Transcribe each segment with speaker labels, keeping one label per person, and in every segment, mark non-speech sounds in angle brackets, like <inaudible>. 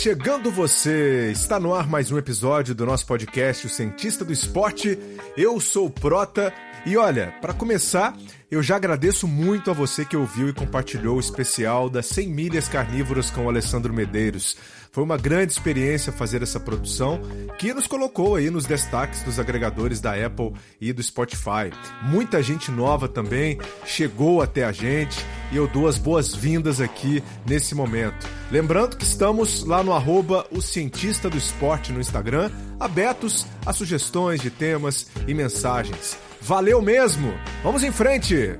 Speaker 1: Chegando você! Está no ar mais um episódio do nosso podcast O Cientista do Esporte. Eu sou o Prota e olha, para começar, eu já agradeço muito a você que ouviu e compartilhou o especial das 100 milhas carnívoras com o Alessandro Medeiros. Foi uma grande experiência fazer essa produção que nos colocou aí nos destaques dos agregadores da Apple e do Spotify. Muita gente nova também chegou até a gente e eu dou as boas-vindas aqui nesse momento. Lembrando que estamos lá no arroba o Cientista do Esporte no Instagram, abertos a sugestões de temas e mensagens. Valeu mesmo! Vamos em frente!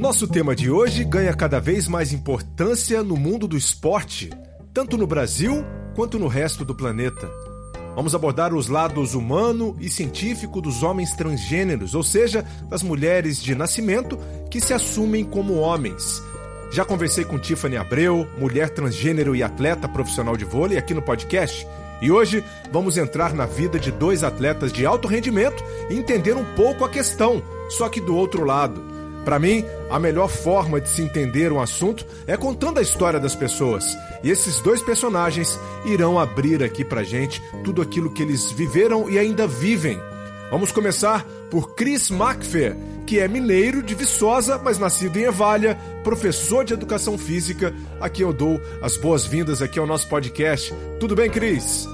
Speaker 1: Nosso tema de hoje ganha cada vez mais importância no mundo do esporte, tanto no Brasil quanto no resto do planeta. Vamos abordar os lados humano e científico dos homens transgêneros, ou seja, das mulheres de nascimento que se assumem como homens. Já conversei com Tiffany Abreu, mulher transgênero e atleta profissional de vôlei, aqui no podcast. E hoje vamos entrar na vida de dois atletas de alto rendimento e entender um pouco a questão, só que do outro lado. Para mim, a melhor forma de se entender um assunto é contando a história das pessoas. E esses dois personagens irão abrir aqui pra gente tudo aquilo que eles viveram e ainda vivem. Vamos começar por Chris McPher, que é mineiro de Viçosa, mas nascido em Evalha, professor de educação física. Aqui eu dou as boas-vindas aqui ao nosso podcast. Tudo bem, Cris?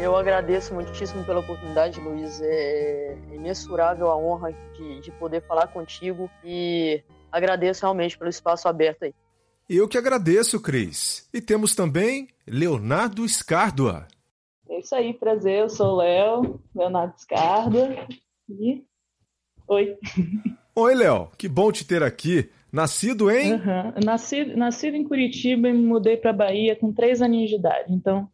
Speaker 2: Eu agradeço muitíssimo pela oportunidade, Luiz. É imensurável a honra de, de poder falar contigo e agradeço realmente pelo espaço aberto aí.
Speaker 1: Eu que agradeço, Cris. E temos também Leonardo Escárdua.
Speaker 3: É isso aí, prazer. Eu sou o Léo, Leonardo Escárdua. E... Oi.
Speaker 1: Oi, Léo. Que bom te ter aqui. Nascido em?
Speaker 3: Uhum. Nascido, nascido em Curitiba e me mudei para Bahia com três aninhos de idade. Então,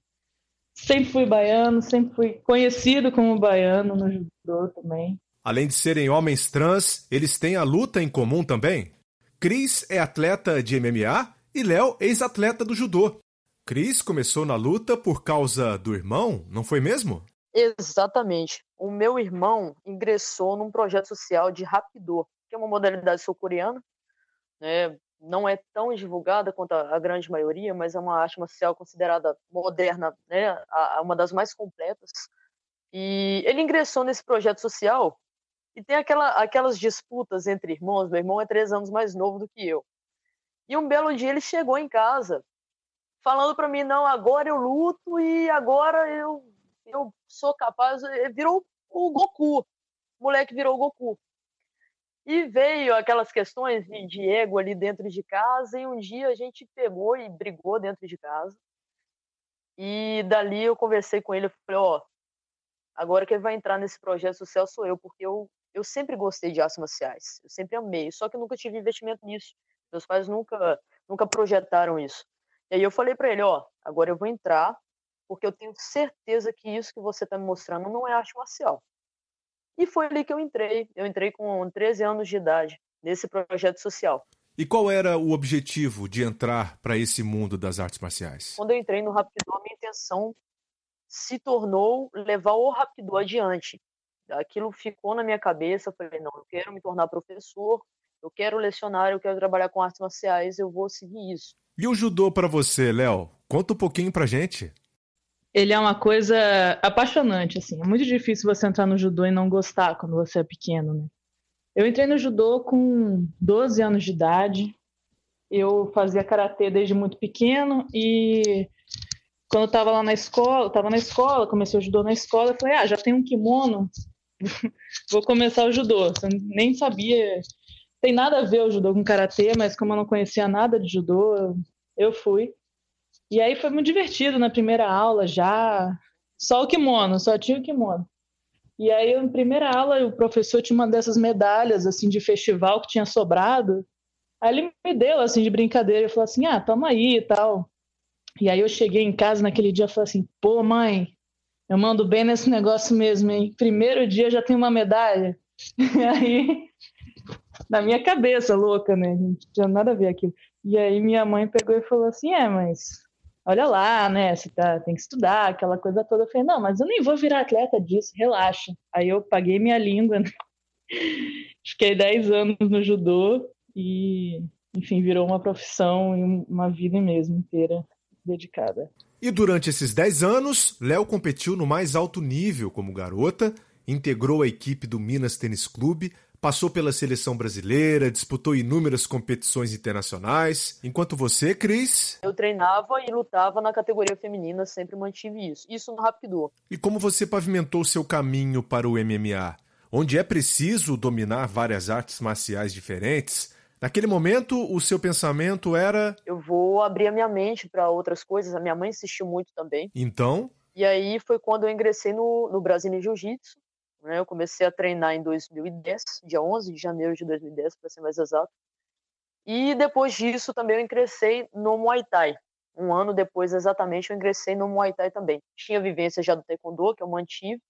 Speaker 3: sempre fui baiano, sempre fui conhecido como baiano no judô também.
Speaker 1: Além de serem homens trans, eles têm a luta em comum também? Cris é atleta de MMA e Léo ex-atleta do judô. Cris começou na luta por causa do irmão, não foi mesmo?
Speaker 2: Exatamente. O meu irmão ingressou num projeto social de Rapidô, que é uma modalidade sul-coreana, né, não é tão divulgada quanto a, grande maioria, mas é uma arte marcial considerada moderna, né, a, a uma das mais completas. E ele ingressou nesse projeto social e tem aquela, aquelas disputas entre irmãos. Meu irmão é três anos mais novo do que eu. E um belo dia ele chegou em casa falando para mim: não, agora eu luto e agora eu, eu sou capaz. Virou o Goku. O moleque virou o Goku. E veio aquelas questões de, ego ali dentro de casa, e um dia a gente pegou e brigou dentro de casa. E dali eu conversei com ele, eu falei, ó, oh, agora quem vai entrar nesse projeto social sou eu, porque eu, eu sempre gostei de artes marciais, eu sempre amei, só que nunca tive investimento nisso. Meus pais nunca, nunca projetaram isso. E aí eu falei para ele, ó, oh, agora eu vou entrar, porque eu tenho certeza que isso que você está me mostrando não é arte marcial. E foi ali que eu entrei. Eu entrei com 13 anos de idade nesse projeto social.
Speaker 1: E qual era o objetivo de entrar para esse mundo das artes marciais?
Speaker 2: Quando eu entrei no Rapidô, a minha intenção se tornou levar o Rapidô adiante. Aquilo ficou na minha cabeça. Eu falei, não, eu quero me tornar professor, eu quero lecionar, eu quero trabalhar com artes marciais, eu vou seguir isso.
Speaker 1: E o judô para você, Léo? Conta um pouquinho pra gente
Speaker 3: ele é uma coisa apaixonante, assim. É muito difícil você entrar no judô e não gostar quando você é pequeno, né? Eu entrei no judô com 12 anos de idade. Eu fazia karatê desde muito pequeno e quando eu estava lá na escola, estava na escola, comecei o judô na escola, eu falei: "Ah, já tenho um kimono, <laughs> vou começar o judô". Eu nem sabia tem nada a ver o judô com karatê, mas como eu não conhecia nada de judô, eu fui. E aí foi muito divertido na primeira aula já. Só o kimono, só tinha o kimono. E aí, na primeira aula, o professor tinha uma dessas medalhas, assim, de festival que tinha sobrado. Aí ele me deu, assim, de brincadeira. e falou assim, ah, toma aí e tal. E aí eu cheguei em casa naquele dia e falei assim, pô, mãe, eu mando bem nesse negócio mesmo, hein? Primeiro dia já tem uma medalha. E <laughs> aí, na minha cabeça, louca, né? Não tinha nada a ver aquilo. E aí minha mãe pegou e falou assim, é, mas olha lá, né, você tá, tem que estudar, aquela coisa toda. Eu falei, não, mas eu nem vou virar atleta disso, relaxa. Aí eu paguei minha língua, né? <laughs> fiquei 10 anos no judô e, enfim, virou uma profissão e uma vida mesmo inteira dedicada.
Speaker 1: E durante esses 10 anos, Léo competiu no mais alto nível como garota, integrou a equipe do Minas Tênis Clube, passou pela seleção brasileira, disputou inúmeras competições internacionais. Enquanto você, Cris?
Speaker 2: Eu treinava e lutava na categoria feminina, sempre mantive isso. Isso no Rapido.
Speaker 1: E como você pavimentou seu caminho para o MMA? Onde é preciso dominar várias artes marciais diferentes, Naquele momento, o seu pensamento era.
Speaker 2: Eu vou abrir a minha mente para outras coisas. A minha mãe insistiu muito também.
Speaker 1: Então?
Speaker 2: E aí foi quando eu ingressei no, no Brasília Jiu-Jitsu. Né? Eu comecei a treinar em 2010, dia 11 de janeiro de 2010, para ser mais exato. E depois disso também eu ingressei no Muay Thai. Um ano depois, exatamente, eu ingressei no Muay Thai também. Tinha vivência já do Taekwondo, que eu mantive.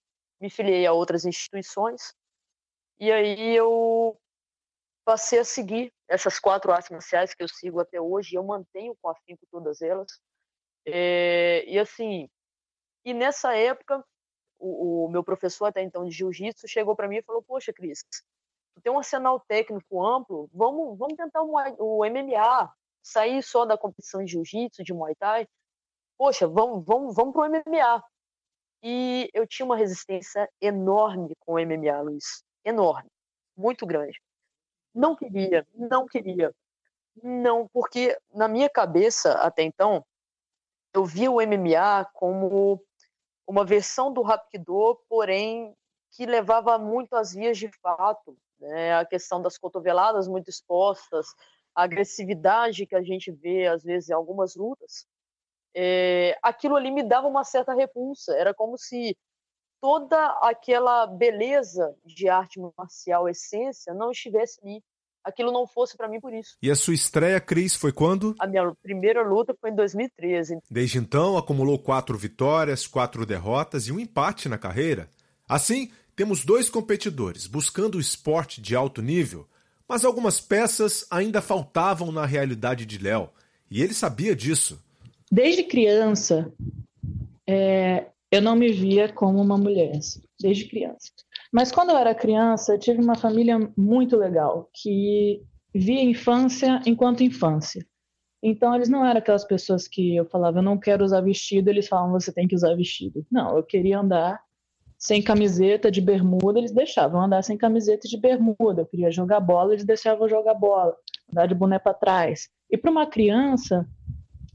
Speaker 2: Me filiei a outras instituições. E aí eu passei a seguir essas quatro artes marciais que eu sigo até hoje, eu mantenho com afinco todas elas. É, e assim, e nessa época, o, o meu professor até então de jiu-jitsu chegou para mim e falou: Poxa, Cris, tu tem um arsenal técnico amplo, vamos, vamos tentar o, MMA, sair só da competição de jiu-jitsu, de muay thai. Poxa, vamos, vamos, vamos pro MMA. E eu tinha uma resistência enorme com o MMA, Luiz. Enorme. Muito grande. Não queria, não queria. Não, porque na minha cabeça, até então, eu via o MMA como uma versão do Rapkido, porém que levava muito às vias de fato, né? a questão das cotoveladas muito expostas, a agressividade que a gente vê às vezes em algumas lutas, é, aquilo ali me dava uma certa repulsa. Era como se toda aquela beleza de arte marcial, essência, não estivesse ali. Aquilo não fosse para mim por isso.
Speaker 1: E a sua estreia, Cris, foi quando?
Speaker 2: A minha primeira luta foi em 2013.
Speaker 1: Desde então, acumulou quatro vitórias, quatro derrotas e um empate na carreira. Assim, temos dois competidores buscando o esporte de alto nível, mas algumas peças ainda faltavam na realidade de Léo, e ele sabia disso.
Speaker 3: Desde criança, é, eu não me via como uma mulher, assim, desde criança. Mas quando eu era criança, eu tive uma família muito legal, que via infância enquanto infância. Então, eles não eram aquelas pessoas que eu falava, eu não quero usar vestido, eles falavam, você tem que usar vestido. Não, eu queria andar sem camiseta de bermuda, eles deixavam andar sem camiseta de bermuda. Eu queria jogar bola, eles deixavam jogar bola, andar de boné para trás. E para uma criança,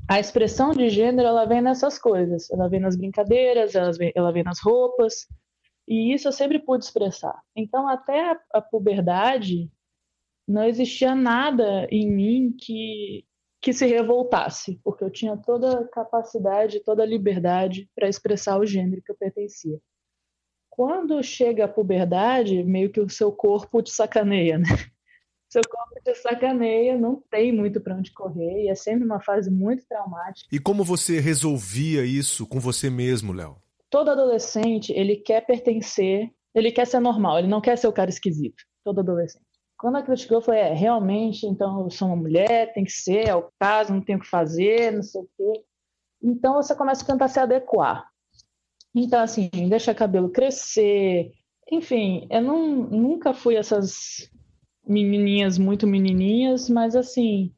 Speaker 3: a expressão de gênero ela vem nessas coisas. Ela vem nas brincadeiras, ela vem, ela vem nas roupas. E isso eu sempre pude expressar. Então, até a, puberdade, não existia nada em mim que, que se revoltasse, porque eu tinha toda a capacidade, toda a liberdade para expressar o gênero que eu pertencia. Quando chega a puberdade, meio que o seu corpo te sacaneia, né? <laughs> Seu corpo te sacaneia, não tem muito para onde correr, e é sempre uma fase muito traumática.
Speaker 1: E como você resolvia isso com você mesmo, Léo?
Speaker 3: Todo adolescente, ele quer pertencer, ele quer ser normal, ele não quer ser o cara esquisito. Todo adolescente. Quando a criticou, eu é, realmente, então eu sou uma mulher, tem que ser, é o caso, não tenho o que fazer, não sei o quê. Então você começa a tentar se adequar. Então, assim, deixa cabelo crescer. Enfim, eu não, nunca fui essas menininhas muito menininhas, mas assim,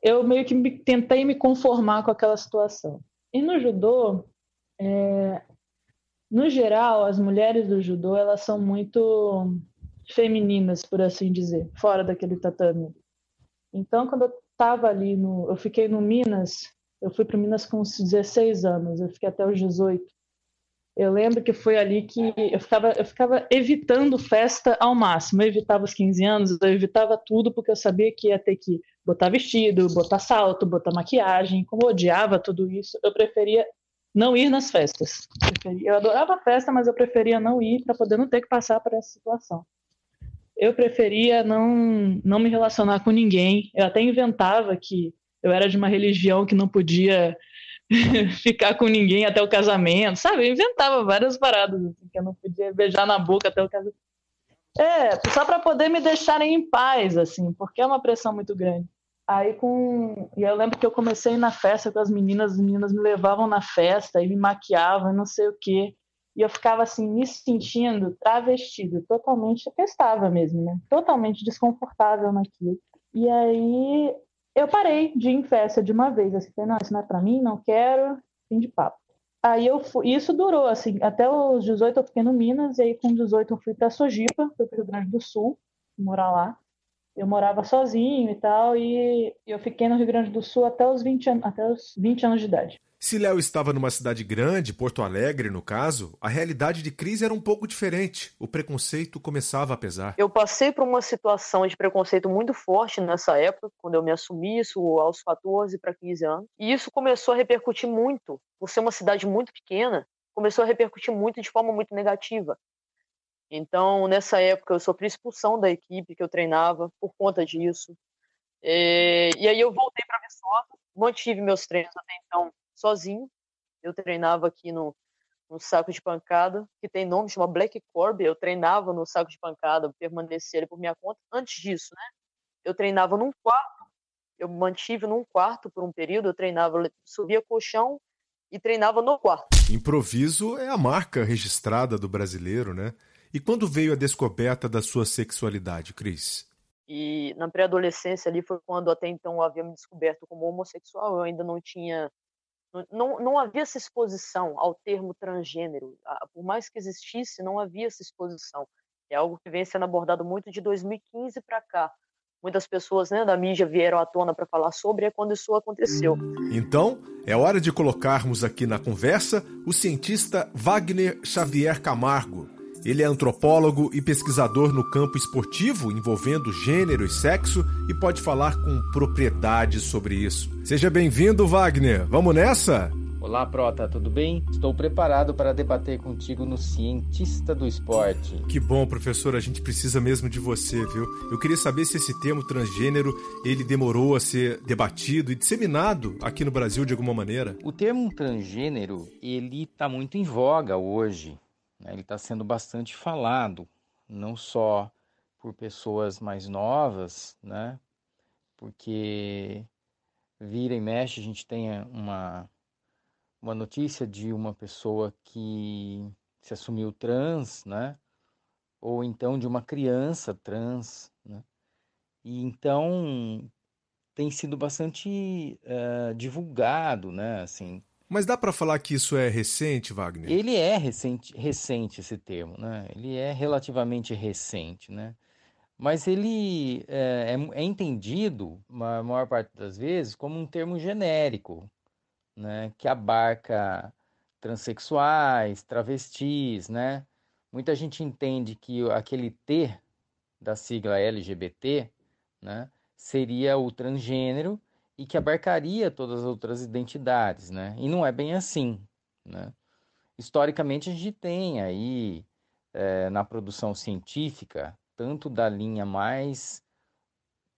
Speaker 3: eu meio que me, tentei me conformar com aquela situação. E no judô, é, no geral, as mulheres do judô elas são muito femininas, por assim dizer, fora daquele tatame. Então, quando eu estava ali no, eu fiquei no Minas, eu fui para Minas com uns 16 anos, eu fiquei até os 18. Eu lembro que foi ali que eu ficava, eu ficava evitando festa ao máximo. Eu evitava os 15 anos, eu evitava tudo porque eu sabia que ia ter que botar vestido, botar salto, botar maquiagem. Como eu odiava tudo isso, eu preferia não ir nas festas. Eu adorava a festa, mas eu preferia não ir para poder não ter que passar por essa situação. Eu preferia não, não me relacionar com ninguém. Eu até inventava que eu era de uma religião que não podia <laughs> ficar com ninguém até o casamento, sabe? Eu inventava várias paradas, assim, que eu não podia beijar na boca até o casamento. É, só para poder me deixarem em paz, assim, porque é uma pressão muito grande. Aí com. E eu lembro que eu comecei na festa com as meninas, as meninas me levavam na festa e me maquiavam, não sei o quê. E eu ficava assim, me sentindo travestido, totalmente, estava mesmo, né? Totalmente desconfortável naquilo. E aí eu parei de ir em festa de uma vez, assim, falei, não, isso não é pra mim, não quero, fim de papo. Aí eu fui, isso durou, assim, até os 18 eu fiquei no Minas, e aí com 18 eu fui pra Sojipa, fui pro Rio Grande do Sul, morar lá eu morava sozinho e tal, e eu fiquei no Rio Grande do Sul até os 20, an até os 20 anos de idade.
Speaker 1: Se Léo estava numa cidade grande, Porto Alegre no caso, a realidade de Cris era um pouco diferente. O preconceito começava a pesar.
Speaker 2: Eu passei por uma situação de preconceito muito forte nessa época, quando eu me assumi isso aos 14 para 15 anos. E isso começou a repercutir muito. Por ser uma cidade muito pequena, começou a repercutir muito de forma muito negativa. Então, nessa época, eu sofri expulsão da equipe que eu treinava por conta disso. Eh, e aí eu voltei para Viçosa, mantive meus treinos até então sozinho. Eu treinava aqui no, no saco de pancada, que tem nome, chama Black Corb. Eu treinava no saco de pancada, permanecia ali por minha conta. Antes disso, né? Eu treinava num quarto. Eu mantive num quarto por um período. Eu treinava, subia colchão e treinava no quarto.
Speaker 1: Improviso é a marca registrada do brasileiro, né? E quando veio a descoberta da sua sexualidade, Cris?
Speaker 2: E na pré-adolescência ali foi quando até então eu havia me descoberto como homossexual. Eu ainda não tinha. Não, não havia essa exposição ao termo transgênero. Por mais que existisse, não havia essa exposição. É algo que vem sendo abordado muito de 2015 para cá. Muitas pessoas né, da mídia vieram à tona para falar sobre, é quando isso aconteceu.
Speaker 1: Então, é hora de colocarmos aqui na conversa o cientista Wagner Xavier Camargo ele é antropólogo e pesquisador no campo esportivo envolvendo gênero e sexo e pode falar com propriedade sobre isso. Seja bem-vindo, Wagner. Vamos nessa?
Speaker 4: Olá, Prota, tudo bem? Estou preparado para debater contigo no Cientista do Esporte.
Speaker 1: Que bom, professor, a gente precisa mesmo de você, viu? Eu queria saber se esse termo transgênero, ele demorou a ser debatido e disseminado aqui no Brasil de alguma maneira.
Speaker 4: O termo transgênero, ele está muito em voga hoje. Né? Ele está sendo bastante falado, não só por pessoas mais novas, né? Porque vira e mexe a gente tem uma, uma notícia de uma pessoa que se assumiu trans, né? Ou então de uma criança trans, né? E então tem sido bastante uh, divulgado, né? Assim,
Speaker 1: mas dá para falar que isso é recente, Wagner?
Speaker 4: Ele é recente, recente esse termo, né? Ele é relativamente recente, né? Mas ele é, é, é entendido, a maior parte das vezes, como um termo genérico, né? Que abarca transexuais, travestis, né? Muita gente entende que aquele T da sigla LGBT, né? Seria o transgênero e que abarcaria todas as outras identidades, né? E não é bem assim, né? Historicamente a gente tem aí é, na produção científica tanto da linha mais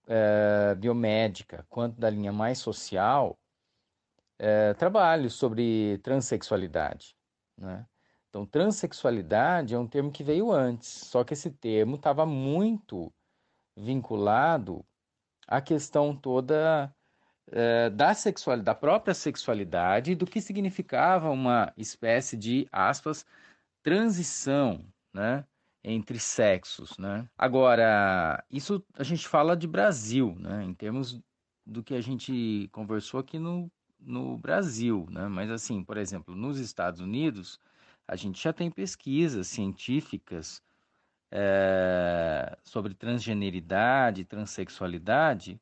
Speaker 4: é, biomédica quanto da linha mais social é, trabalhos sobre transexualidade, né? Então, transexualidade é um termo que veio antes, só que esse termo estava muito vinculado à questão toda da sexualidade, da própria sexualidade, do que significava uma espécie de aspas transição, né, entre sexos, né? Agora, isso a gente fala de Brasil, né, em termos do que a gente conversou aqui no, no Brasil, né? Mas assim, por exemplo, nos Estados Unidos, a gente já tem pesquisas científicas é, sobre transgeneridade, transexualidade,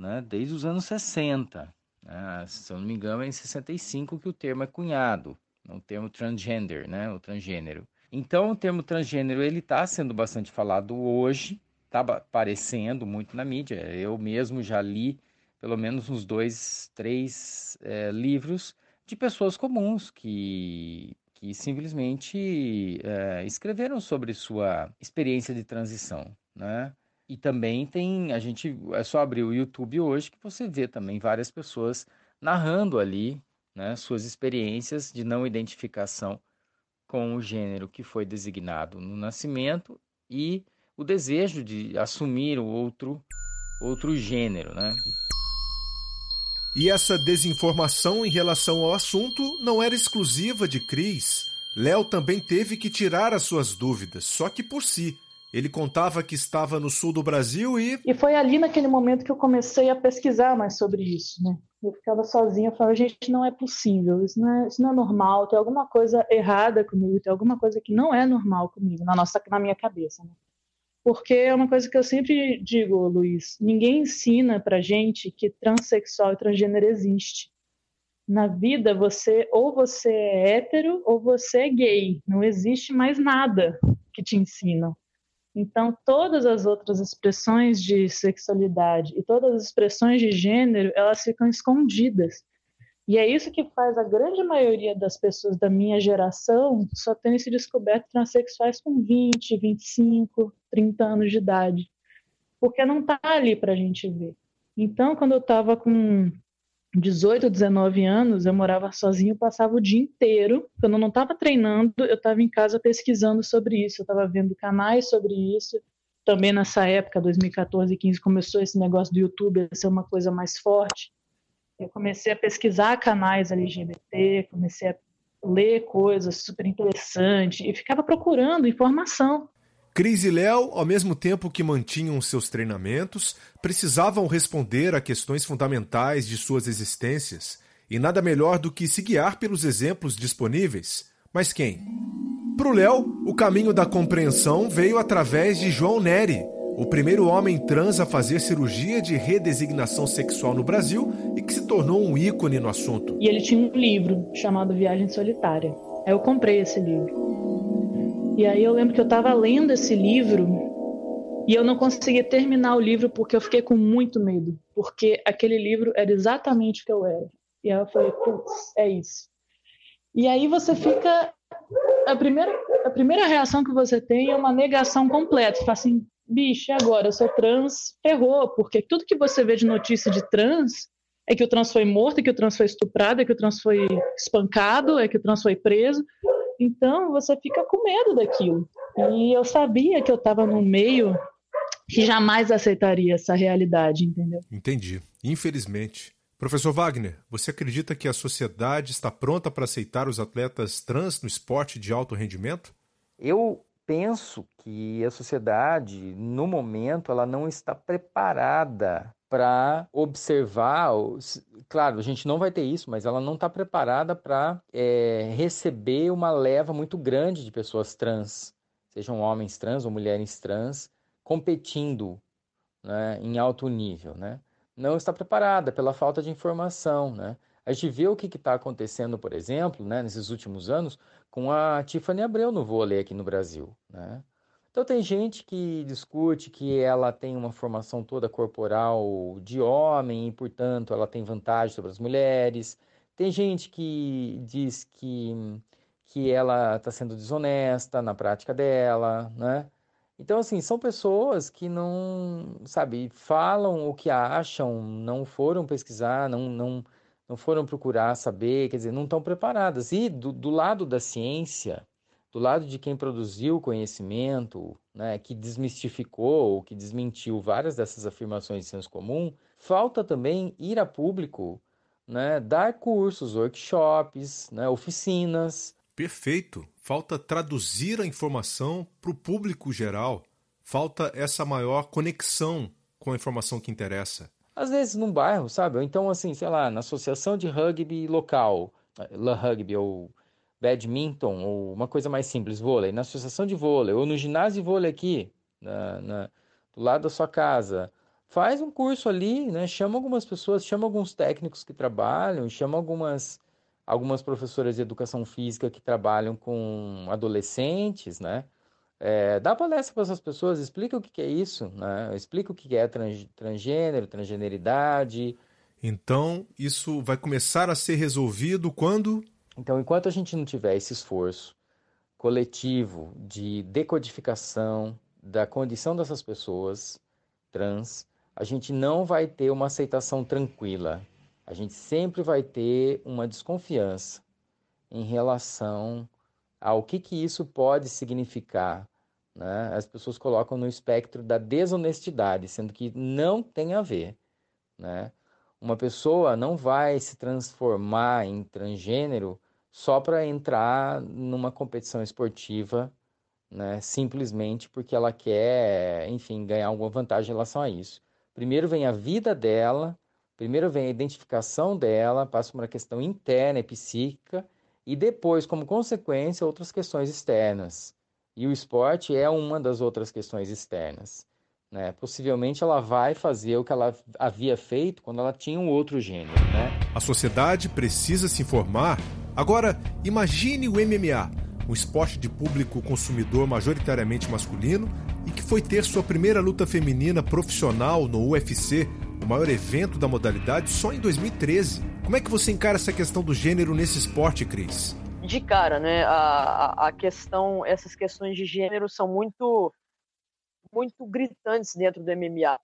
Speaker 4: né, desde os anos 60. Né, se eu não me engano, é em 65 que o termo é cunhado, o termo transgender, né, o transgênero. Então, o termo transgênero ele está sendo bastante falado hoje, está aparecendo muito na mídia. Eu mesmo já li pelo menos uns dois, três é, livros de pessoas comuns que, que simplesmente é, escreveram sobre sua experiência de transição, né? E também tem, a gente, é só abrir o YouTube hoje que você vê também várias pessoas narrando ali, né, suas experiências de não identificação com o gênero que foi designado no nascimento e o desejo de assumir o outro outro gênero, né?
Speaker 1: E essa desinformação em relação ao assunto não era exclusiva de Cris. Léo também teve que tirar as suas dúvidas, só que por si. Ele contava que estava no sul do Brasil e.
Speaker 3: E foi ali naquele momento que eu comecei a pesquisar mais sobre isso, né? Eu ficava sozinha, falava, gente, não é possível, isso não é, isso não é normal, tem alguma coisa errada comigo, tem alguma coisa que não é normal comigo, na, nossa, na minha cabeça, né? Porque é uma coisa que eu sempre digo, Luiz, ninguém ensina pra gente que transexual e transgênero existe. Na vida, você ou você é hétero ou você é gay, não existe mais nada que te ensinam. Então, todas as outras expressões de sexualidade e todas as expressões de gênero, elas ficam escondidas. E é isso que faz a grande maioria das pessoas da minha geração só terem se descoberto transexuais com 20, 25, 30 anos de idade. Porque não está ali para a gente ver. Então, quando eu estava com 18, 19 anos, eu morava sozinho, passava o dia inteiro. Quando eu não estava treinando, eu estava em casa pesquisando sobre isso, eu estava vendo canais sobre isso. Também nessa época, 2014 e 15, começou esse negócio do YouTube a ser uma coisa mais forte. Eu comecei a pesquisar canais LGBT, comecei a ler coisas super interessantes e ficava procurando informação.
Speaker 1: Cris e Léo, ao mesmo tempo que mantinham seus treinamentos, precisavam responder a questões fundamentais de suas existências, e nada melhor do que se guiar pelos exemplos disponíveis. Mas quem? Para o Léo, o caminho da compreensão veio através de João Neri, o primeiro homem trans a fazer cirurgia de redesignação sexual no Brasil e que se tornou um ícone no assunto.
Speaker 3: E ele tinha um livro chamado Viagem Solitária. Eu comprei esse livro. E aí eu lembro que eu estava lendo esse livro e eu não conseguia terminar o livro porque eu fiquei com muito medo, porque aquele livro era exatamente o que eu era. E aí eu falei, putz, é isso. E aí você fica. A primeira, a primeira reação que você tem é uma negação completa. Você fala assim, bicho, agora? Eu sou trans, errou, porque tudo que você vê de notícia de trans é que o trans foi morto, é que o trans foi estuprado, é que o trans foi espancado, é que o trans foi preso. Então você fica com medo daquilo. E eu sabia que eu estava num meio que jamais aceitaria essa realidade, entendeu?
Speaker 1: Entendi. Infelizmente. Professor Wagner, você acredita que a sociedade está pronta para aceitar os atletas trans no esporte de alto rendimento?
Speaker 4: Eu penso que a sociedade, no momento, ela não está preparada para observar. Claro, a gente não vai ter isso, mas ela não está preparada para é, receber uma leva muito grande de pessoas trans, sejam homens trans ou mulheres trans, competindo né, em alto nível. Né? Não está preparada pela falta de informação. Né? A gente vê o que está acontecendo, por exemplo, né, nesses últimos anos, com a Tiffany Abreu no vôlei aqui no Brasil. Né? Então tem gente que discute que ela tem uma formação toda corporal de homem e, portanto, ela tem vantagem sobre as mulheres. Tem gente que diz que, que ela está sendo desonesta na prática dela, né? Então, assim, são pessoas que não, sabe, falam o que acham, não foram pesquisar, não, não, não foram procurar saber, quer dizer, não estão preparadas. E do, do lado da ciência, do lado de quem produziu o conhecimento, né, que desmistificou, que desmentiu várias dessas afirmações de senso comum, falta também ir a público, né, dar cursos, workshops, né, oficinas.
Speaker 1: Perfeito. Falta traduzir a informação para o público geral. Falta essa maior conexão com a informação que interessa.
Speaker 4: Às vezes num bairro, sabe? Ou então, assim, sei lá, na associação de rugby local, La Rugby ou badminton ou uma coisa mais simples, vôlei, na associação de vôlei ou no ginásio de vôlei aqui, na, na, do lado da sua casa. Faz um curso ali, né? Chama algumas pessoas, chama alguns técnicos que trabalham, chama algumas, algumas professoras de educação física que trabalham com adolescentes, né? É, dá palestra para essas pessoas, explica o que, que é isso, né? Explica o que é trans, transgênero, transgeneridade.
Speaker 1: Então, isso vai começar a ser resolvido quando?
Speaker 4: Então, enquanto a gente não tiver esse esforço coletivo de decodificação da condição dessas pessoas trans, a gente não vai ter uma aceitação tranquila. A gente sempre vai ter uma desconfiança em relação ao que, que isso pode significar. Né? As pessoas colocam no espectro da desonestidade, sendo que não tem a ver. Né? Uma pessoa não vai se transformar em transgênero só para entrar numa competição esportiva, né, simplesmente porque ela quer, enfim, ganhar alguma vantagem em relação a isso. Primeiro vem a vida dela, primeiro vem a identificação dela, passa por uma questão interna e psíquica, e depois, como consequência, outras questões externas. E o esporte é uma das outras questões externas. Né? Possivelmente ela vai fazer o que ela havia feito quando ela tinha um outro gênero. Né?
Speaker 1: A sociedade precisa se informar. Agora, imagine o MMA, um esporte de público consumidor majoritariamente masculino e que foi ter sua primeira luta feminina profissional no UFC, o maior evento da modalidade, só em 2013. Como é que você encara essa questão do gênero nesse esporte, Cris?
Speaker 2: De cara, né? A, a questão, essas questões de gênero são muito muito gritantes dentro do MMA.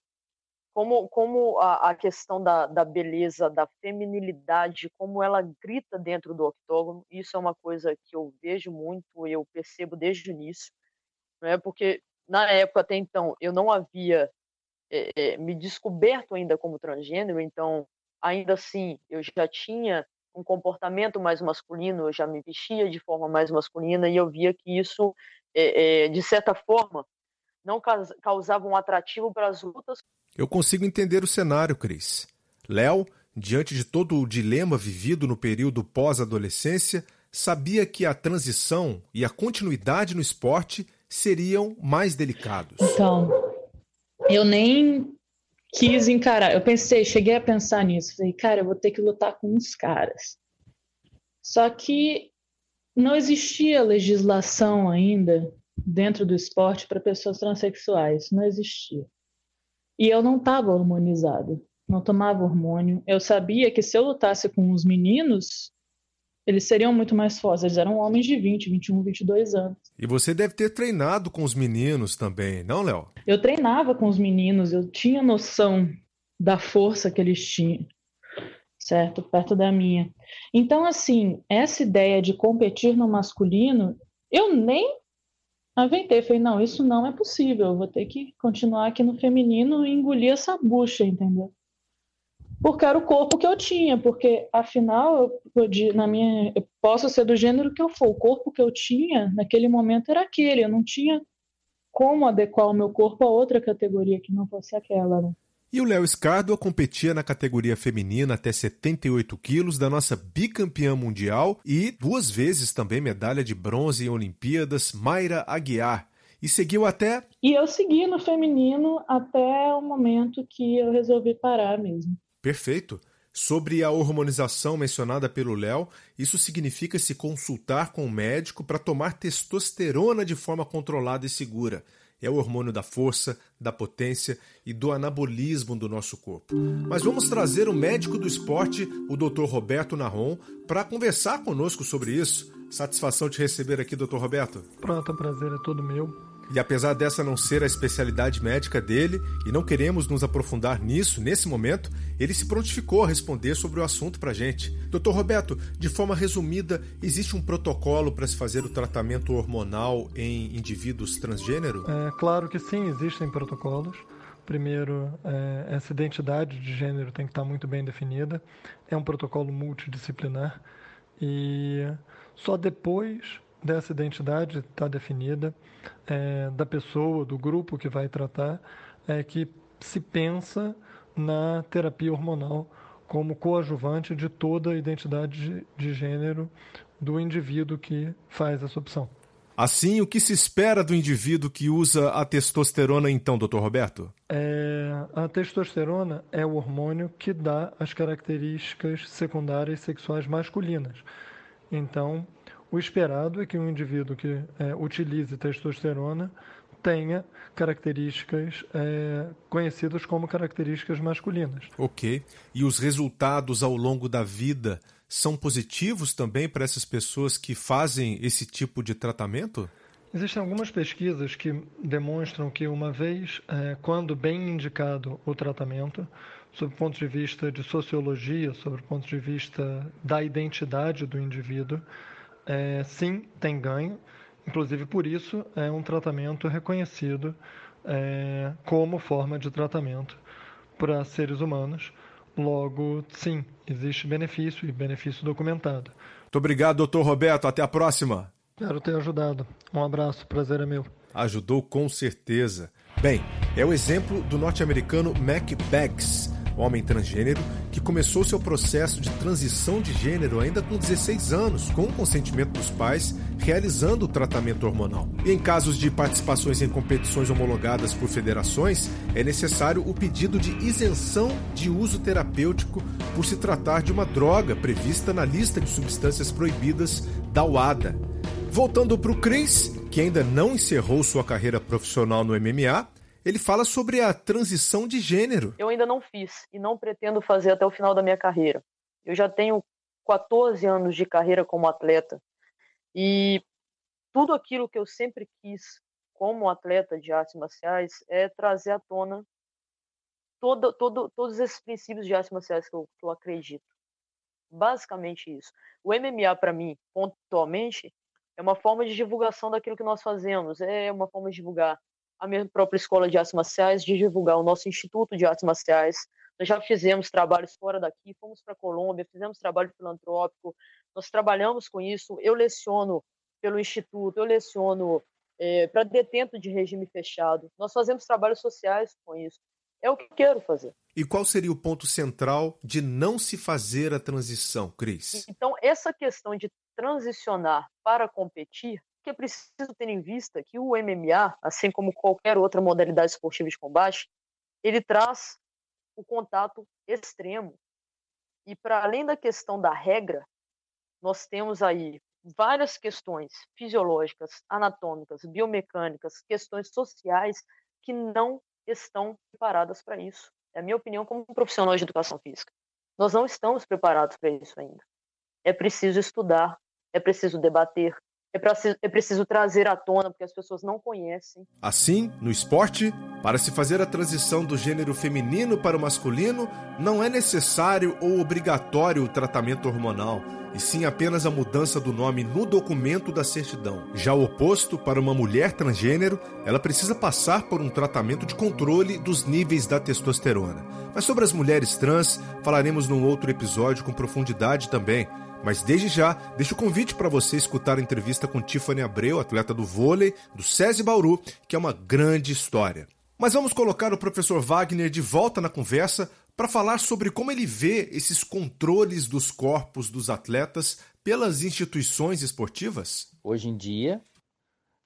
Speaker 2: Como, como a, a questão da, da beleza, da feminilidade, como ela grita dentro do octógono, isso é uma coisa que eu vejo muito, eu percebo desde o início, né? porque na época até então eu não havia é, é, me descoberto ainda como transgênero, então ainda assim eu já tinha um comportamento mais masculino, eu já me vestia de forma mais masculina e eu via que isso, é, é de certa forma, não causava um atrativo para as lutas.
Speaker 1: Eu consigo entender o cenário, Cris. Léo, diante de todo o dilema vivido no período pós-adolescência, sabia que a transição e a continuidade no esporte seriam mais delicados.
Speaker 3: Então, eu nem quis encarar. Eu pensei, cheguei a pensar nisso. Falei, cara, eu vou ter que lutar com uns caras. Só que não existia legislação ainda dentro do esporte para pessoas transexuais. Não existia. E eu não estava hormonizado, não tomava hormônio. Eu sabia que se eu lutasse com os meninos, eles seriam muito mais fortes. Eles eram homens de 20, 21, 22 anos.
Speaker 1: E você deve ter treinado com os meninos também, não, Léo?
Speaker 3: Eu treinava com os meninos, eu tinha noção da força que eles tinham, certo? Perto da minha. Então, assim, essa ideia de competir no masculino, eu nem aventei, falei, não, isso não é possível, eu vou ter que continuar aqui no feminino e engolir essa bucha, entendeu? Porque era o corpo que eu tinha, porque afinal, eu, podia, na minha, eu posso ser do gênero que eu for, o corpo que eu tinha naquele momento era aquele, eu não tinha como adequar o meu corpo a outra categoria que não fosse aquela, né?
Speaker 1: E o Léo Scardo competia na categoria feminina até 78 quilos da nossa bicampeã mundial e duas vezes também medalha de bronze em Olimpíadas, Mayra Aguiar. E seguiu até.
Speaker 3: E eu segui no feminino até o momento que eu resolvi parar mesmo.
Speaker 1: Perfeito. Sobre a hormonização mencionada pelo Léo, isso significa se consultar com o médico para tomar testosterona de forma controlada e segura é o hormônio da força, da potência e do anabolismo do nosso corpo. Mas vamos trazer o médico do esporte, o Dr. Roberto Narron, para conversar conosco sobre isso. Satisfação te receber aqui, Dr. Roberto.
Speaker 5: Pronto, o prazer é todo meu.
Speaker 1: E apesar dessa não ser a especialidade médica dele, e não queremos nos aprofundar nisso nesse momento, ele se prontificou a responder sobre o assunto para gente. Doutor Roberto, de forma resumida, existe um protocolo para se fazer o tratamento hormonal em indivíduos transgênero?
Speaker 5: É claro que sim, existem protocolos. Primeiro, é, essa identidade de gênero tem que estar muito bem definida. É um protocolo multidisciplinar e só depois dessa identidade está definida, é, da pessoa, do grupo que vai tratar, é que se pensa na terapia hormonal como coadjuvante de toda a identidade de, de gênero do indivíduo que faz essa opção.
Speaker 1: Assim, o que se espera do indivíduo que usa a testosterona, então, doutor Roberto?
Speaker 5: É, a testosterona é o hormônio que dá as características secundárias sexuais masculinas. Então, o esperado é que um indivíduo que é, utilize testosterona tenha características é, conhecidas como características masculinas.
Speaker 1: Ok. E os resultados ao longo da vida são positivos também para essas pessoas que fazem esse tipo de tratamento?
Speaker 5: Existem algumas pesquisas que demonstram que, uma vez, é, quando bem indicado o tratamento, sob o ponto de vista de sociologia, sob o ponto de vista da identidade do indivíduo, é, sim, tem ganho. Inclusive, por isso, é um tratamento reconhecido é, como forma de tratamento para seres humanos, Logo, sim, existe benefício e benefício documentado.
Speaker 1: Muito obrigado, doutor Roberto. Até a próxima.
Speaker 5: Espero ter ajudado. Um abraço, prazer é meu.
Speaker 1: Ajudou com certeza. Bem, é o exemplo do norte-americano Mac Baggs, homem transgênero que começou seu processo de transição de gênero ainda com 16 anos, com o consentimento dos pais, realizando o tratamento hormonal. E em casos de participações em competições homologadas por federações, é necessário o pedido de isenção de uso terapêutico por se tratar de uma droga prevista na lista de substâncias proibidas da UADA. Voltando para o Chris, que ainda não encerrou sua carreira profissional no MMA, ele fala sobre a transição de gênero.
Speaker 2: Eu ainda não fiz e não pretendo fazer até o final da minha carreira. Eu já tenho 14 anos de carreira como atleta e tudo aquilo que eu sempre quis como atleta de artes marciais é trazer à tona todo, todo, todos esses princípios de artes marciais que eu, que eu acredito. Basicamente isso. O MMA, para mim, pontualmente, é uma forma de divulgação daquilo que nós fazemos, é uma forma de divulgar a minha própria escola de artes marciais, de divulgar o nosso Instituto de Artes Marciais. Nós já fizemos trabalhos fora daqui, fomos para a Colômbia, fizemos trabalho filantrópico, nós trabalhamos com isso. Eu leciono pelo Instituto, eu leciono é, para detento de regime fechado. Nós fazemos trabalhos sociais com isso. É o que quero fazer.
Speaker 1: E qual seria o ponto central de não se fazer a transição, Cris?
Speaker 2: Então, essa questão de transicionar para competir que é preciso ter em vista que o MMA, assim como qualquer outra modalidade esportiva de combate, ele traz o contato extremo. E para além da questão da regra, nós temos aí várias questões fisiológicas, anatômicas, biomecânicas, questões sociais que não estão preparadas para isso. É a minha opinião como profissional de educação física. Nós não estamos preparados para isso ainda. É preciso estudar, é preciso debater, é preciso, preciso trazer à tona, porque as pessoas não conhecem.
Speaker 1: Assim, no esporte, para se fazer a transição do gênero feminino para o masculino, não é necessário ou obrigatório o tratamento hormonal, e sim apenas a mudança do nome no documento da certidão. Já o oposto, para uma mulher transgênero, ela precisa passar por um tratamento de controle dos níveis da testosterona. Mas sobre as mulheres trans, falaremos num outro episódio com profundidade também. Mas desde já, deixo o convite para você escutar a entrevista com Tiffany Abreu, atleta do vôlei do SESI Bauru, que é uma grande história. Mas vamos colocar o professor Wagner de volta na conversa para falar sobre como ele vê esses controles dos corpos dos atletas pelas instituições esportivas.
Speaker 4: Hoje em dia,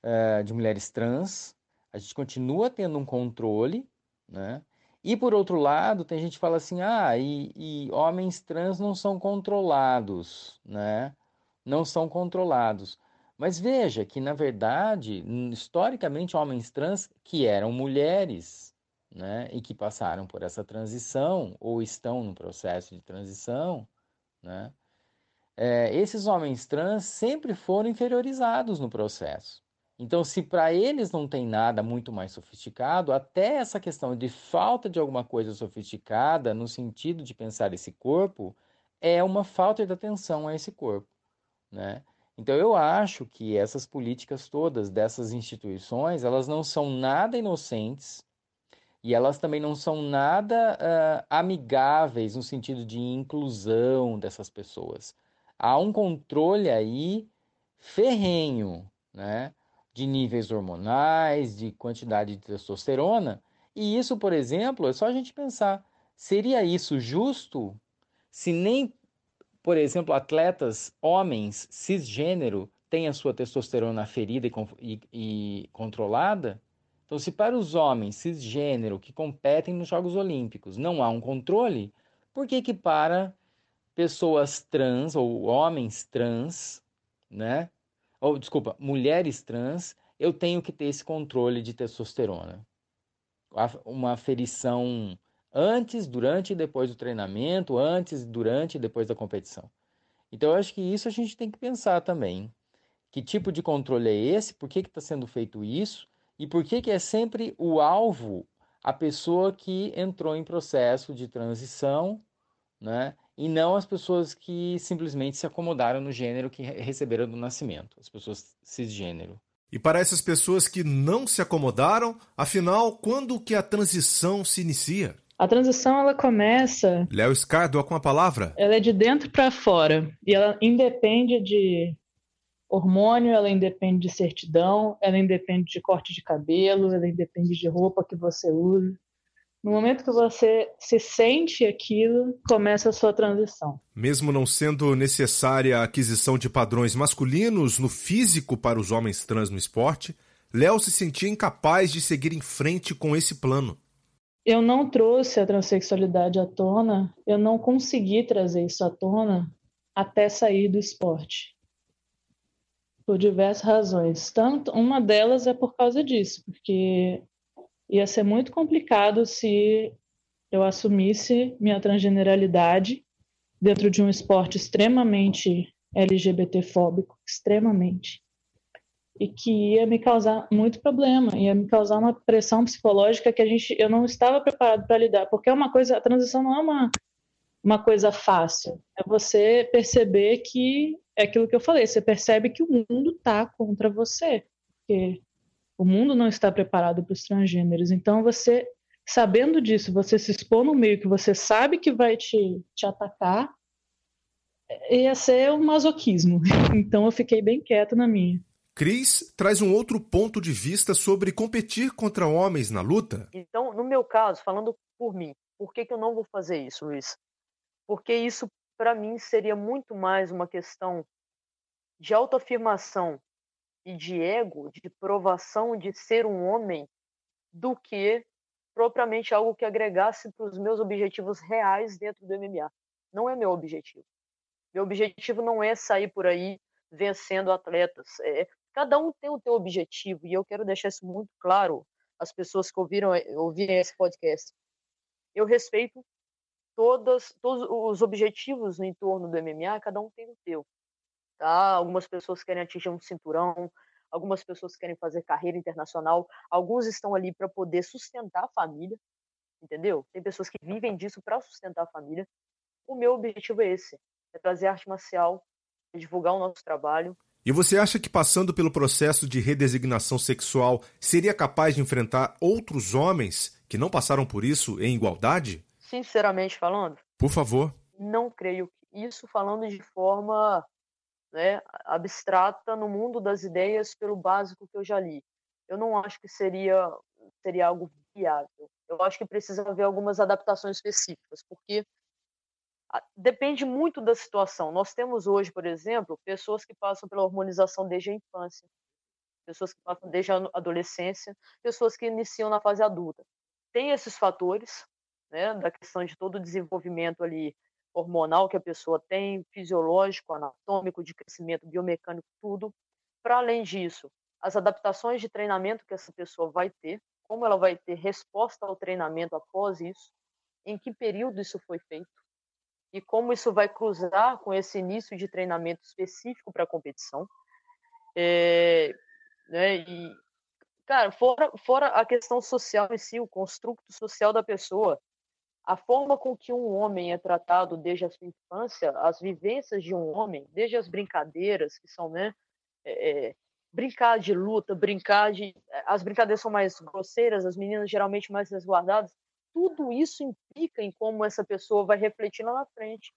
Speaker 4: eh, de mulheres trans, a gente continua tendo um controle, né? E por outro lado, tem gente que fala assim: ah, e, e homens trans não são controlados, né? Não são controlados. Mas veja que, na verdade, historicamente, homens trans que eram mulheres, né, e que passaram por essa transição ou estão no processo de transição, né, é, esses homens trans sempre foram inferiorizados no processo. Então, se para eles não tem nada muito mais sofisticado, até essa questão de falta de alguma coisa sofisticada, no sentido de pensar esse corpo, é uma falta de atenção a esse corpo, né? Então, eu acho que essas políticas todas dessas instituições, elas não são nada inocentes e elas também não são nada uh, amigáveis no sentido de inclusão dessas pessoas. Há um controle aí ferrenho, né? De níveis hormonais, de quantidade de testosterona. E isso, por exemplo, é só a gente pensar: seria isso justo se nem, por exemplo, atletas homens cisgênero têm a sua testosterona ferida e, e, e controlada? Então, se para os homens cisgênero que competem nos Jogos Olímpicos não há um controle, por que que para pessoas trans ou homens trans, né, ou desculpa, mulheres trans, eu tenho que ter esse controle de testosterona. Uma aferição antes, durante e depois do treinamento, antes, durante e depois da competição. Então eu acho que isso a gente tem que pensar também. Que tipo de controle é esse? Por que está sendo feito isso? E por que, que é sempre o alvo a pessoa que entrou em processo de transição, né? e não as pessoas que simplesmente se acomodaram no gênero que receberam do nascimento, as pessoas cisgênero.
Speaker 1: E para essas pessoas que não se acomodaram, afinal, quando que a transição se inicia?
Speaker 3: A transição ela começa.
Speaker 1: Léo Escardo com a palavra.
Speaker 3: Ela é de dentro para fora e ela independe de hormônio, ela independe de certidão, ela independe de corte de cabelo, ela independe de roupa que você usa. No momento que você se sente aquilo, começa a sua transição.
Speaker 1: Mesmo não sendo necessária a aquisição de padrões masculinos no físico para os homens trans no esporte, Léo se sentia incapaz de seguir em frente com esse plano.
Speaker 3: Eu não trouxe a transexualidade à tona, eu não consegui trazer isso à tona até sair do esporte. Por diversas razões. Tanto uma delas é por causa disso, porque ia ser muito complicado se eu assumisse minha transgeneralidade dentro de um esporte extremamente LGBTfóbico, extremamente, e que ia me causar muito problema, ia me causar uma pressão psicológica que a gente eu não estava preparado para lidar, porque é uma coisa, a transição não é uma uma coisa fácil, é você perceber que é aquilo que eu falei, você percebe que o mundo está contra você, porque o mundo não está preparado para os transgêneros. Então, você, sabendo disso, você se expor no meio que você sabe que vai te, te atacar, ia ser um masoquismo. <laughs> Então, eu fiquei bem quieto na minha.
Speaker 1: Cris traz um outro ponto de vista sobre competir contra homens na luta.
Speaker 2: Então, no meu caso, falando por mim, por que, que eu não vou fazer isso, Luiz? Porque isso, para mim, seria muito mais uma questão de autoafirmação e de ego, de provação de ser um homem, do que propriamente algo que agregasse para os meus objetivos reais dentro do MMA. Não é meu objetivo. Meu objetivo não é sair por aí vencendo atletas. É, cada um tem o seu objetivo e eu quero deixar isso muito claro às pessoas que ouviram ouvirem esse podcast. Eu respeito todas, todos os objetivos em torno do MMA, cada um tem o seu tá? Algumas pessoas querem atingir um cinturão, algumas pessoas querem fazer carreira internacional, alguns estão ali para poder sustentar a família, entendeu? Tem pessoas que vivem disso para sustentar a família. O meu objetivo é esse, é trazer arte marcial, é divulgar o nosso trabalho.
Speaker 1: E você acha que passando pelo processo de redesignação sexual seria capaz de enfrentar outros homens que não passaram por isso em igualdade?
Speaker 2: Sinceramente falando?
Speaker 1: Por favor.
Speaker 2: Não creio. Isso falando de forma né, abstrata no mundo das ideias pelo básico que eu já li. Eu não acho que seria seria algo viável. Eu acho que precisa haver algumas adaptações específicas, porque depende muito da situação. Nós temos hoje, por exemplo, pessoas que passam pela hormonização desde a infância, pessoas que passam desde a adolescência, pessoas que iniciam na fase adulta. Tem esses fatores, né, da questão de todo o desenvolvimento ali hormonal que a pessoa tem, fisiológico, anatômico, de crescimento biomecânico, tudo. Para além disso, as adaptações de treinamento que essa pessoa vai ter, como ela vai ter resposta ao treinamento após isso, em que período isso foi feito e como isso vai cruzar com esse início de treinamento específico para a competição. É, né, e, cara, fora, fora a questão social em si, o construto social da pessoa, a forma com que um homem é tratado desde a sua infância, as vivências de um homem, desde as brincadeiras, que são, né, é, brincar de luta, brincar de. As brincadeiras são mais grosseiras, as meninas geralmente mais resguardadas. Tudo isso implica em como essa pessoa vai refletir lá na frente.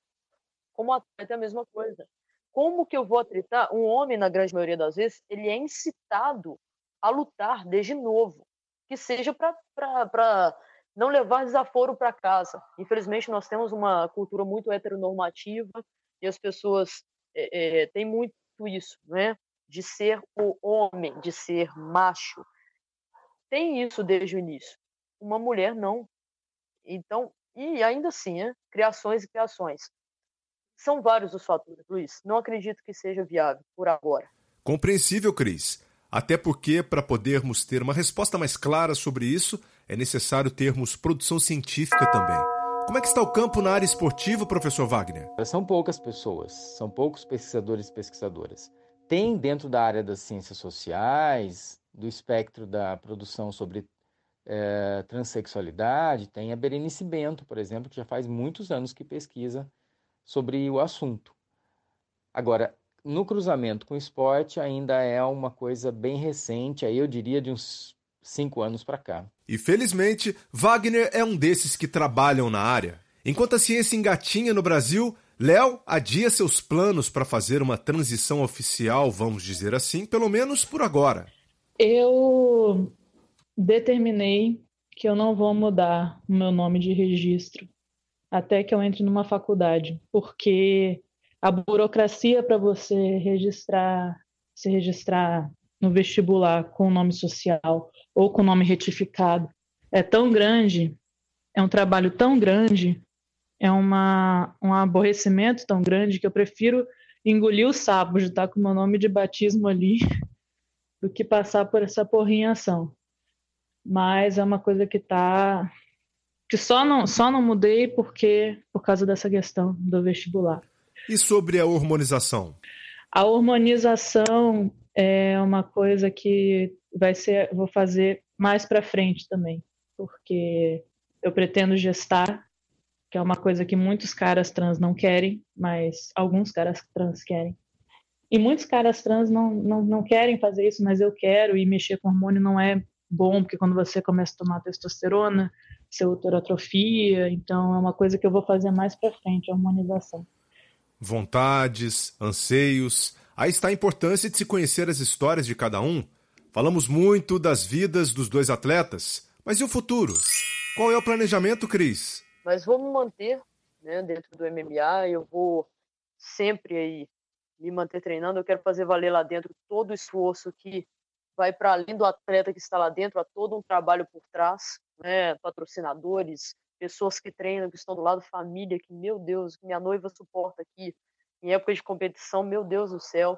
Speaker 2: Como atleta é a mesma coisa. Como que eu vou atritar? Um homem, na grande maioria das vezes, ele é incitado a lutar desde novo. Que seja para não levar desaforo para casa. Infelizmente, nós temos uma cultura muito heteronormativa e as pessoas é, é, têm muito isso, né? De ser o homem, de ser macho. Tem isso desde o início. Uma mulher não. Então, e ainda assim, né? criações e criações. São vários os fatores, Luiz. Não acredito que seja viável por agora.
Speaker 1: Compreensível, Cris. Até porque, para podermos ter uma resposta mais clara sobre isso, é necessário termos produção científica também. Como é que está o campo na área esportiva, professor Wagner?
Speaker 4: São poucas pessoas, são poucos pesquisadores e pesquisadoras. Tem dentro da área das ciências sociais, do espectro da produção sobre é, transexualidade, tem a Berenice Bento, por exemplo, que já faz muitos anos que pesquisa sobre o assunto. Agora, no cruzamento com o esporte ainda é uma coisa bem recente, aí eu diria de uns cinco anos para cá.
Speaker 1: E felizmente, Wagner é um desses que trabalham na área. Enquanto a ciência engatinha no Brasil, Léo adia seus planos para fazer uma transição oficial, vamos dizer assim, pelo menos por agora.
Speaker 3: Eu determinei que eu não vou mudar o meu nome de registro até que eu entre numa faculdade, porque a burocracia para você registrar, se registrar no vestibular com o nome social ou com o nome retificado é tão grande, é um trabalho tão grande, é uma, um aborrecimento tão grande que eu prefiro engolir o sapo de estar com o meu nome de batismo ali <laughs> do que passar por essa porrinhação. Mas é uma coisa que tá que só não só não mudei porque por causa dessa questão do vestibular.
Speaker 1: E sobre a hormonização?
Speaker 3: A hormonização é uma coisa que vai ser, vou fazer mais para frente também, porque eu pretendo gestar, que é uma coisa que muitos caras trans não querem, mas alguns caras trans querem. E muitos caras trans não, não, não querem fazer isso, mas eu quero, e mexer com hormônio não é bom, porque quando você começa a tomar testosterona, seu útero atrofia, então é uma coisa que eu vou fazer mais para frente, a hormonização.
Speaker 1: Vontades, anseios, Aí está a importância de se conhecer as histórias de cada um. Falamos muito das vidas dos dois atletas, mas e o futuro? Qual é o planejamento, Cris?
Speaker 2: Mas vou me manter né, dentro do MMA, eu vou sempre aí me manter treinando, eu quero fazer valer lá dentro todo o esforço que vai para além do atleta que está lá dentro, há todo um trabalho por trás, né, patrocinadores, pessoas que treinam, que estão do lado, família, que, meu Deus, minha noiva suporta aqui, em época de competição, meu Deus do céu,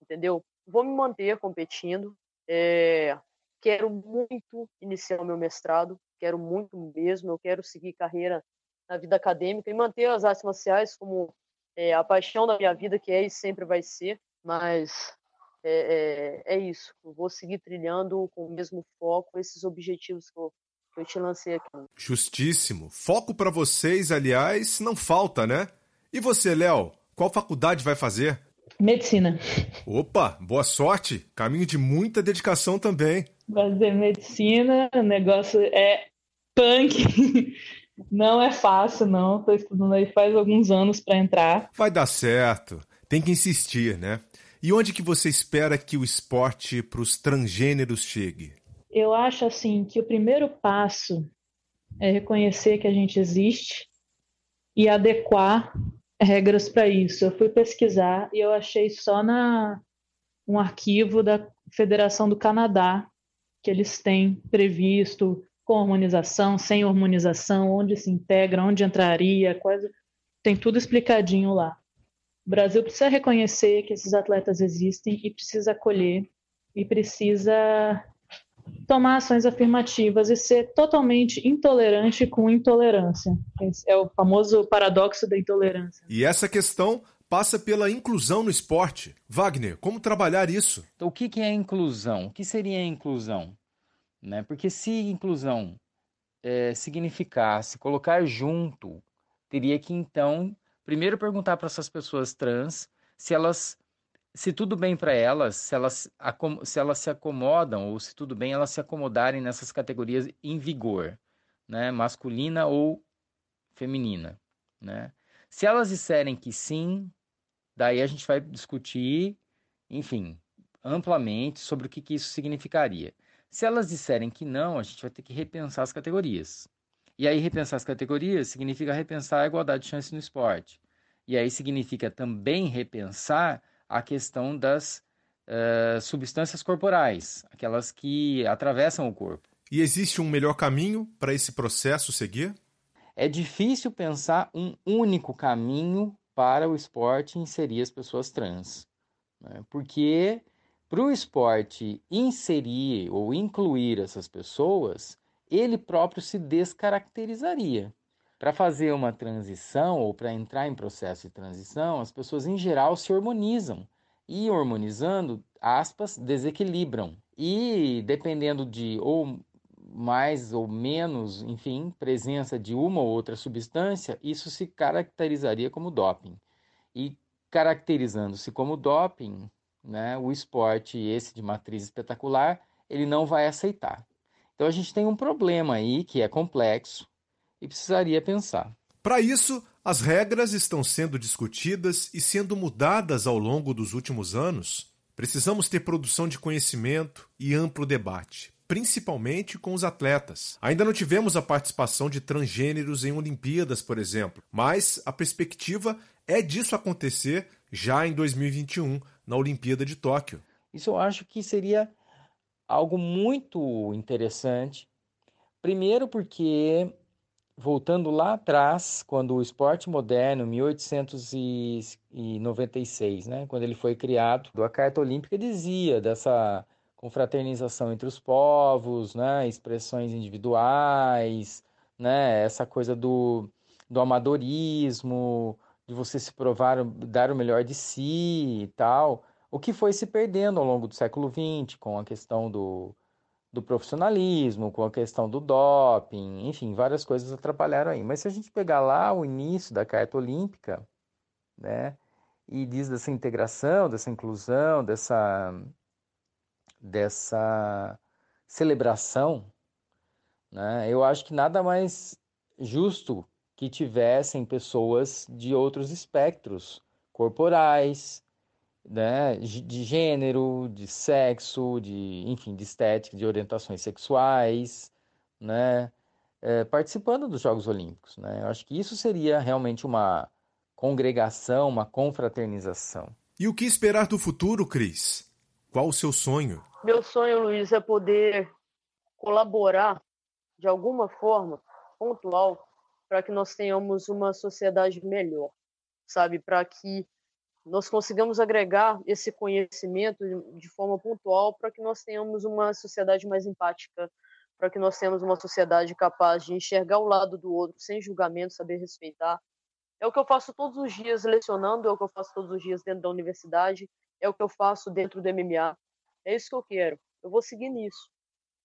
Speaker 2: entendeu? Vou me manter competindo. É, quero muito iniciar o meu mestrado, quero muito mesmo. Eu quero seguir carreira na vida acadêmica e manter as artes marciais como é, a paixão da minha vida, que é e sempre vai ser. Mas é, é, é isso. Eu vou seguir trilhando com o mesmo foco esses objetivos que eu, eu te lancei aqui.
Speaker 1: Justíssimo. Foco para vocês, aliás, não falta, né? E você, Léo? Qual faculdade vai fazer?
Speaker 3: Medicina.
Speaker 1: Opa, boa sorte. Caminho de muita dedicação também.
Speaker 3: Fazer medicina, o negócio é punk. <laughs> Não é fácil, não. Estou estudando aí faz alguns anos para entrar.
Speaker 1: Vai dar certo. Tem que insistir, né? E onde que você espera que o esporte para os transgêneros chegue?
Speaker 3: Eu acho assim que o primeiro passo é reconhecer que a gente existe e adequar regras para isso. Eu fui pesquisar e eu achei só na um arquivo da Federação do Canadá que eles têm previsto com harmonização, sem harmonização, onde se integra, onde entraria, tem tudo explicadinho lá. O Brasil precisa reconhecer que esses atletas existem e precisa acolher e precisa tomar ações afirmativas e ser totalmente intolerante com intolerância. Esse é o famoso paradoxo da intolerância.
Speaker 1: E essa questão passa pela inclusão no esporte. Wagner, como trabalhar isso?
Speaker 4: Então, o que é inclusão? O que seria inclusão? Né? Porque se inclusão é, significasse colocar junto, teria que então primeiro perguntar para essas pessoas trans se elas se tudo bem para elas, se elas, se elas se acomodam, ou se tudo bem elas se acomodarem nessas categorias em vigor, né? masculina ou feminina. Né? Se elas disserem que sim, daí a gente vai discutir, enfim, amplamente sobre o que, que isso significaria. Se elas disserem que não, a gente vai ter que repensar as categorias. E aí, repensar as categorias significa repensar a igualdade de chance no esporte. E aí significa também repensar a questão das uh, substâncias corporais, aquelas que atravessam o corpo.
Speaker 1: E existe um melhor caminho para esse processo seguir?
Speaker 4: É difícil pensar um único caminho para o esporte inserir as pessoas trans. Né? Porque para o esporte inserir ou incluir essas pessoas, ele próprio se descaracterizaria. Para fazer uma transição ou para entrar em processo de transição, as pessoas em geral se hormonizam. E hormonizando, aspas, desequilibram. E dependendo de ou mais ou menos, enfim, presença de uma ou outra substância, isso se caracterizaria como doping. E caracterizando-se como doping, né, o esporte esse de matriz espetacular, ele não vai aceitar. Então a gente tem um problema aí que é complexo e precisaria pensar.
Speaker 1: Para isso, as regras estão sendo discutidas e sendo mudadas ao longo dos últimos anos. Precisamos ter produção de conhecimento e amplo debate, principalmente com os atletas. Ainda não tivemos a participação de transgêneros em Olimpíadas, por exemplo, mas a perspectiva é disso acontecer já em 2021, na Olimpíada de Tóquio.
Speaker 4: Isso eu acho que seria algo muito interessante. Primeiro, porque, voltando lá atrás, quando o esporte moderno, 1896, né, quando ele foi criado, a Carta Olímpica dizia dessa confraternização entre os povos, né, expressões individuais, né, essa coisa do, do amadorismo, de você se provar, dar o melhor de si e tal o que foi se perdendo ao longo do século XX, com a questão do, do profissionalismo, com a questão do doping, enfim, várias coisas atrapalharam aí. Mas se a gente pegar lá o início da Carta Olímpica, né, e diz dessa integração, dessa inclusão, dessa, dessa celebração, né, eu acho que nada mais justo que tivessem pessoas de outros espectros corporais, né, de gênero, de sexo, de, enfim, de estética, de orientações sexuais, né, é, participando dos Jogos Olímpicos. Né? Eu acho que isso seria realmente uma congregação, uma confraternização.
Speaker 1: E o que esperar do futuro, Cris? Qual o seu sonho?
Speaker 2: Meu sonho, Luiz, é poder colaborar de alguma forma pontual para que nós tenhamos uma sociedade melhor, sabe? Para que nós consigamos agregar esse conhecimento de forma pontual para que nós tenhamos uma sociedade mais empática, para que nós tenhamos uma sociedade capaz de enxergar o lado do outro sem julgamento, saber respeitar. É o que eu faço todos os dias lecionando, é o que eu faço todos os dias dentro da universidade, é o que eu faço dentro do MMA. É isso que eu quero. Eu vou seguir nisso.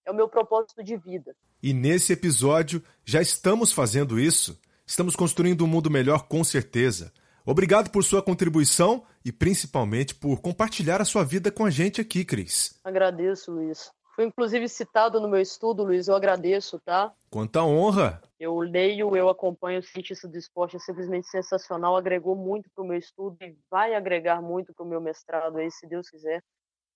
Speaker 2: É o meu propósito de vida.
Speaker 1: E nesse episódio já estamos fazendo isso. Estamos construindo um mundo melhor com certeza. Obrigado por sua contribuição e principalmente por compartilhar a sua vida com a gente aqui, Cris.
Speaker 2: Agradeço, Luiz. Foi inclusive citado no meu estudo, Luiz. Eu agradeço, tá?
Speaker 1: Quanta honra!
Speaker 2: Eu leio, eu acompanho o Cientista do Esporte, é simplesmente sensacional. Agregou muito para o meu estudo e vai agregar muito para o meu mestrado aí, se Deus quiser.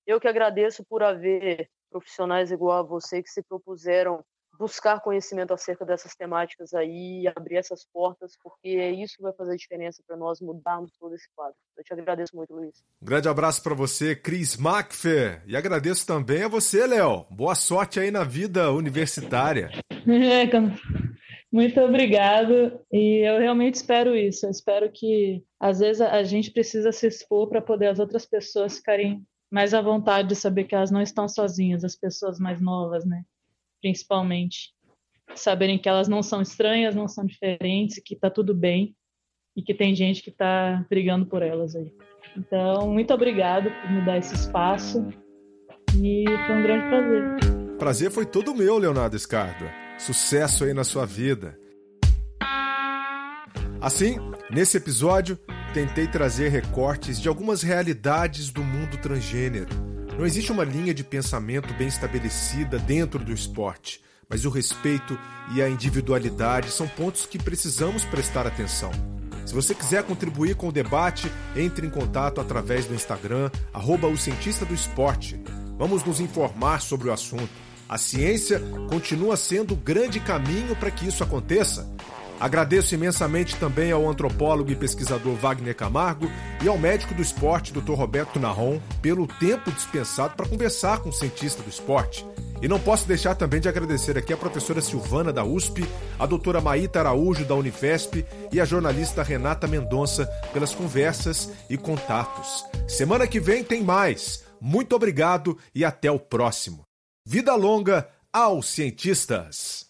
Speaker 2: Eu que agradeço por haver profissionais igual a você que se propuseram buscar conhecimento acerca dessas temáticas aí, abrir essas portas, porque é isso que vai fazer a diferença para nós mudarmos todo esse quadro. Eu te agradeço muito, Luiz.
Speaker 1: Um grande abraço para você, Cris Macfer, e agradeço também a você, Léo. Boa sorte aí na vida universitária. <laughs>
Speaker 3: Muito obrigado. E eu realmente espero isso. Eu espero que às vezes a gente precisa se expor para poder as outras pessoas ficarem mais à vontade de saber que elas não estão sozinhas, as pessoas mais novas, né? Principalmente. Saberem que elas não são estranhas, não são diferentes, que tá tudo bem e que tem gente que tá brigando por elas aí. Então, muito obrigado por me dar esse espaço e foi um grande prazer.
Speaker 1: Prazer foi todo meu, Leonardo Escardo. Sucesso aí na sua vida. Assim, nesse episódio, tentei trazer recortes de algumas realidades do mundo transgênero não existe uma linha de pensamento bem estabelecida dentro do esporte, mas o respeito e a individualidade são pontos que precisamos prestar atenção. Se você quiser contribuir com o debate, entre em contato através do Instagram, arroba o cientista do esporte. Vamos nos informar sobre o assunto. A ciência continua sendo o grande caminho para que isso aconteça. Agradeço imensamente também ao antropólogo e pesquisador Wagner Camargo e ao médico do esporte, Dr. Roberto Narron, pelo tempo dispensado para conversar com o cientista do esporte. E não posso deixar também de agradecer aqui a professora Silvana da USP, a doutora Maíta Araújo da Unifesp e a jornalista Renata Mendonça pelas conversas e contatos. Semana que vem tem mais. Muito obrigado e até o próximo. Vida longa aos cientistas!